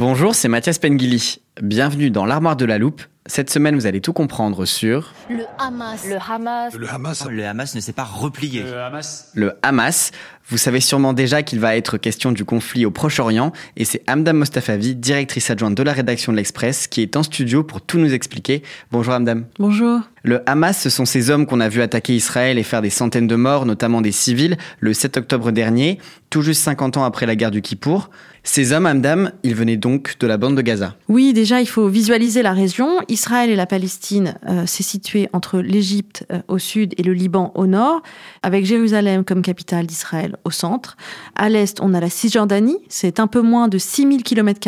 Bonjour, c'est Mathias Pengili. Bienvenue dans l'armoire de la loupe. Cette semaine, vous allez tout comprendre sur Le Hamas. Le Hamas. Le Hamas. Le Hamas ne s'est pas replié. Le Hamas. le Hamas. Vous savez sûrement déjà qu'il va être question du conflit au Proche-Orient et c'est Hamdam Mostafavi, directrice adjointe de la rédaction de l'Express, qui est en studio pour tout nous expliquer. Bonjour Hamdam. Bonjour. Le Hamas, ce sont ces hommes qu'on a vu attaquer Israël et faire des centaines de morts, notamment des civils, le 7 octobre dernier, tout juste 50 ans après la guerre du Kippour. Ces hommes, Hamdam, ils venaient donc de la bande de Gaza. Oui, déjà, il faut visualiser la région. Israël et la Palestine, euh, c'est situé entre l'Égypte euh, au sud et le Liban au nord, avec Jérusalem comme capitale d'Israël au centre. À l'est, on a la Cisjordanie, c'est un peu moins de 6000 km,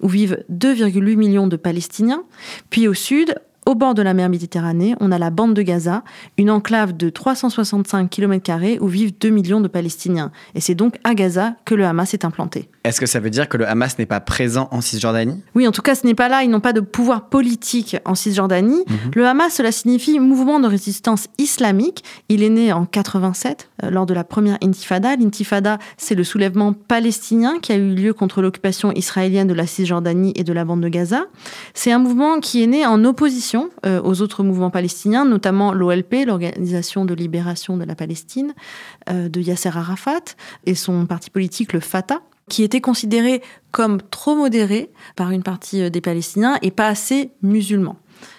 où vivent 2,8 millions de Palestiniens. Puis au sud, au bord de la mer Méditerranée, on a la bande de Gaza, une enclave de 365 km où vivent 2 millions de Palestiniens. Et c'est donc à Gaza que le Hamas est implanté. Est-ce que ça veut dire que le Hamas n'est pas présent en Cisjordanie? Oui, en tout cas, ce n'est pas là. Ils n'ont pas de pouvoir politique en Cisjordanie. Le Hamas, cela signifie mouvement de résistance islamique. Il est né en 87, euh, lors de la première intifada. L'intifada, c'est le soulèvement palestinien qui a eu lieu contre l'occupation israélienne de la Cisjordanie et de la bande de Gaza. C'est un mouvement qui est né en opposition euh, aux autres mouvements palestiniens, notamment l'OLP, l'Organisation de libération de la Palestine, euh, de Yasser Arafat, et son parti politique, le Fatah qui était considéré comme trop modéré par une partie euh, des Palestiniens et pas assez musulman.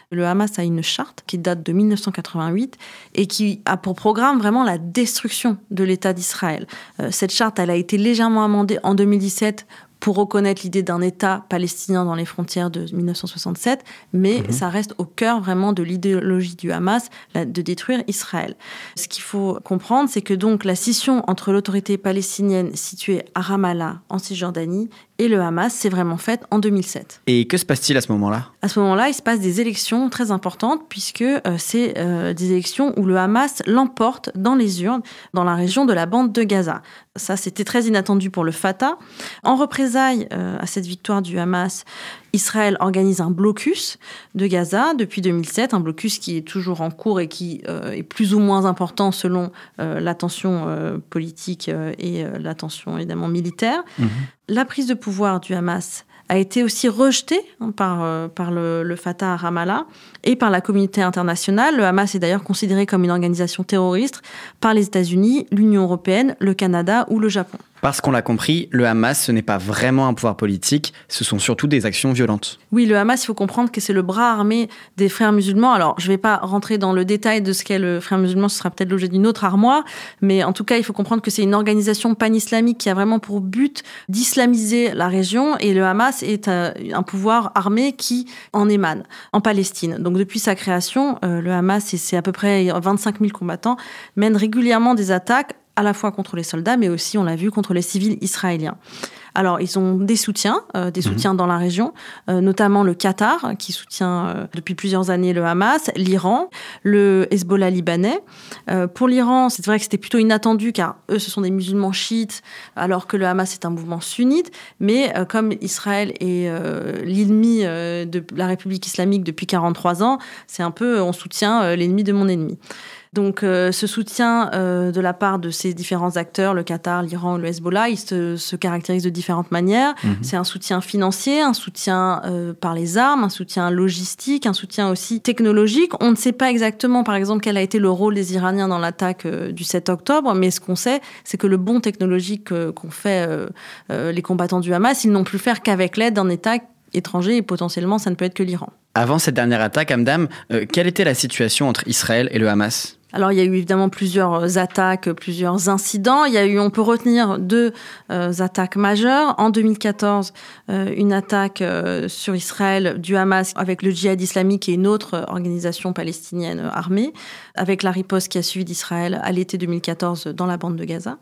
Le Hamas a une charte qui date de 1988 et qui a pour programme vraiment la destruction de l'État d'Israël. Cette charte, elle a été légèrement amendée en 2017 pour reconnaître l'idée d'un État palestinien dans les frontières de 1967, mais ça reste au cœur vraiment de l'idéologie du Hamas, de détruire Israël. Ce qu'il faut comprendre, c'est que donc la scission entre l'autorité palestinienne située à Ramallah, en Cisjordanie, et le Hamas s'est vraiment faite en 2007. Et que se passe-t-il à ce moment-là? À ce moment-là, il se passe des élections très importantes puisque euh, c'est euh, des élections où le Hamas l'emporte dans les urnes dans la région de la bande de Gaza. Ça, c'était très inattendu pour le Fatah. En représailles euh, à cette victoire du Hamas, Israël organise un blocus de Gaza depuis 2007, un blocus qui est toujours en cours et qui euh, est plus ou moins important selon euh, la tension euh, politique euh, et la tension évidemment militaire. La prise de pouvoir du Hamas a été aussi rejetée hein, par, par le, le Fatah à Ramallah et par la communauté internationale. Le Hamas est d'ailleurs considéré comme une organisation terroriste par les États-Unis, l'Union européenne, le Canada ou le Japon. Parce qu'on l'a compris, le Hamas, ce n'est pas vraiment un pouvoir politique, ce sont surtout des actions violentes. Oui, le Hamas, il faut comprendre que c'est le bras armé des frères musulmans. Alors, je ne vais pas rentrer dans le détail de ce qu'est le frère musulman, ce sera peut-être l'objet d'une autre armoire, mais en tout cas, il faut comprendre que c'est une organisation pan-islamique qui a vraiment pour but d'islamiser la région, et le Hamas est euh, un pouvoir armé qui en émane en Palestine. Donc, depuis sa création, euh, le Hamas, et c'est à peu près 25 000 combattants, mène régulièrement des attaques à la fois contre les soldats, mais aussi, on l'a vu, contre les civils israéliens. Alors, ils ont des soutiens, euh, des soutiens dans la région, euh, notamment le Qatar, qui soutient euh, depuis plusieurs années le Hamas, l'Iran, le Hezbollah libanais. Pour l'Iran, c'est vrai que c'était plutôt inattendu, car eux, ce sont des musulmans chiites, alors que le Hamas est un mouvement sunnite. Mais comme Israël est l'ennemi de la République islamique depuis 43 ans, c'est un peu, on soutient l'ennemi de mon ennemi. Donc euh, ce soutien euh, de la part de ces différents acteurs, le Qatar, l'Iran, le Hezbollah, il se, caractérise de différentes manières. Mhm. C'est un soutien financier, un soutien euh, par les armes, un soutien logistique, un soutien aussi technologique. On ne sait pas exactement, par exemple, quel a été le rôle des Iraniens dans l'attaque du 7 octobre, mais ce qu'on sait, c'est que le bon technologique qu'ont fait les combattants du Hamas, ils n'ont pu faire qu'avec l'aide d'un État étranger et potentiellement ça ne peut être que l'Iran. Avant cette dernière attaque, Amdam, quelle était la situation entre Israël et le Hamas? Alors il y a eu évidemment plusieurs attaques, plusieurs incidents. Il y a eu, on peut retenir deux euh, attaques majeures. En 2014, euh, une attaque euh, sur Israël du Hamas avec le djihad islamique et une autre organisation palestinienne armée, avec la riposte qui a suivi d'Israël à l'été 2014 dans la bande de Gaza.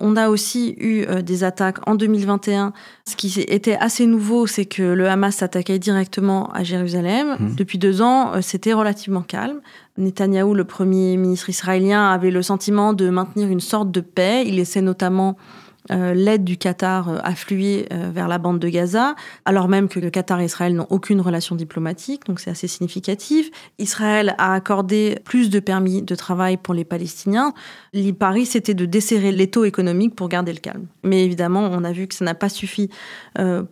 On a aussi eu des attaques en 2021. Ce qui était assez nouveau, c'est que le Hamas s'attaquait directement à Jérusalem. Mmh. Depuis deux ans, c'était relativement calme. Netanyahou, le premier ministre israélien, avait le sentiment de maintenir une sorte de paix. Il essaie notamment euh, l'aide du Qatar euh, affluer euh, vers la bande de Gaza, alors même que le Qatar et Israël n'ont aucune relation diplomatique, donc c'est assez significatif. Israël a accordé plus de permis de travail pour les Palestiniens. Paris, c'était de desserrer les taux économiques pour garder le calme. Mais évidemment, on a vu que ça n'a pas suffi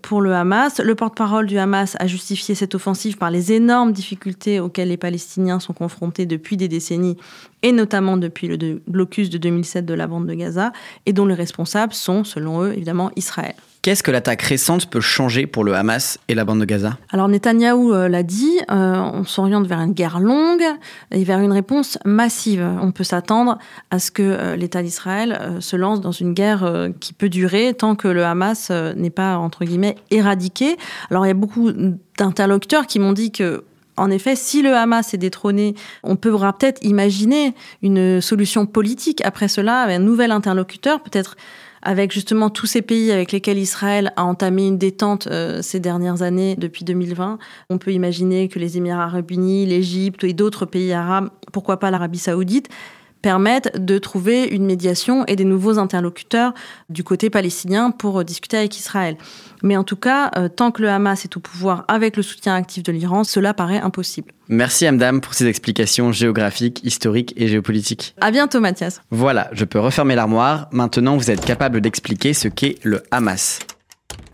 pour le Hamas. Le porte-parole du Hamas a justifié cette offensive par les énormes difficultés auxquelles les Palestiniens sont confrontés depuis des décennies et notamment depuis le blocus de 2007 de la bande de Gaza, et dont les responsables sont, selon eux, évidemment Israël. Qu'est-ce que l'attaque récente peut changer pour le Hamas et la bande de Gaza? Alors Netanyahou euh, l'a dit, euh, on s'oriente vers une guerre longue et vers une réponse massive. On peut s'attendre à ce que euh, l'État d'Israël se lance dans une guerre qui peut durer tant que le Hamas n'est pas, entre guillemets, éradiqué. Alors il y a beaucoup d'interlocuteurs qui m'ont dit que en effet, si le Hamas est détrôné, on pourra peut-être imaginer une solution politique après cela, avec un nouvel interlocuteur, peut-être avec justement tous ces pays avec lesquels Israël a entamé une détente euh, ces dernières années, depuis 2020. On peut imaginer que les Émirats arabes unis, l'Égypte et d'autres pays arabes, pourquoi pas l'Arabie saoudite, permettent de trouver une médiation et des nouveaux interlocuteurs du côté palestinien pour discuter avec Israël. Mais en tout cas, euh, tant que le Hamas est au pouvoir avec le soutien actif de l'Iran, cela paraît impossible. Merci Amdam pour ces explications géographiques, historiques et géopolitiques. À bientôt Mathias. Voilà, je peux refermer l'armoire. Maintenant, vous êtes capable d'expliquer ce qu'est le Hamas.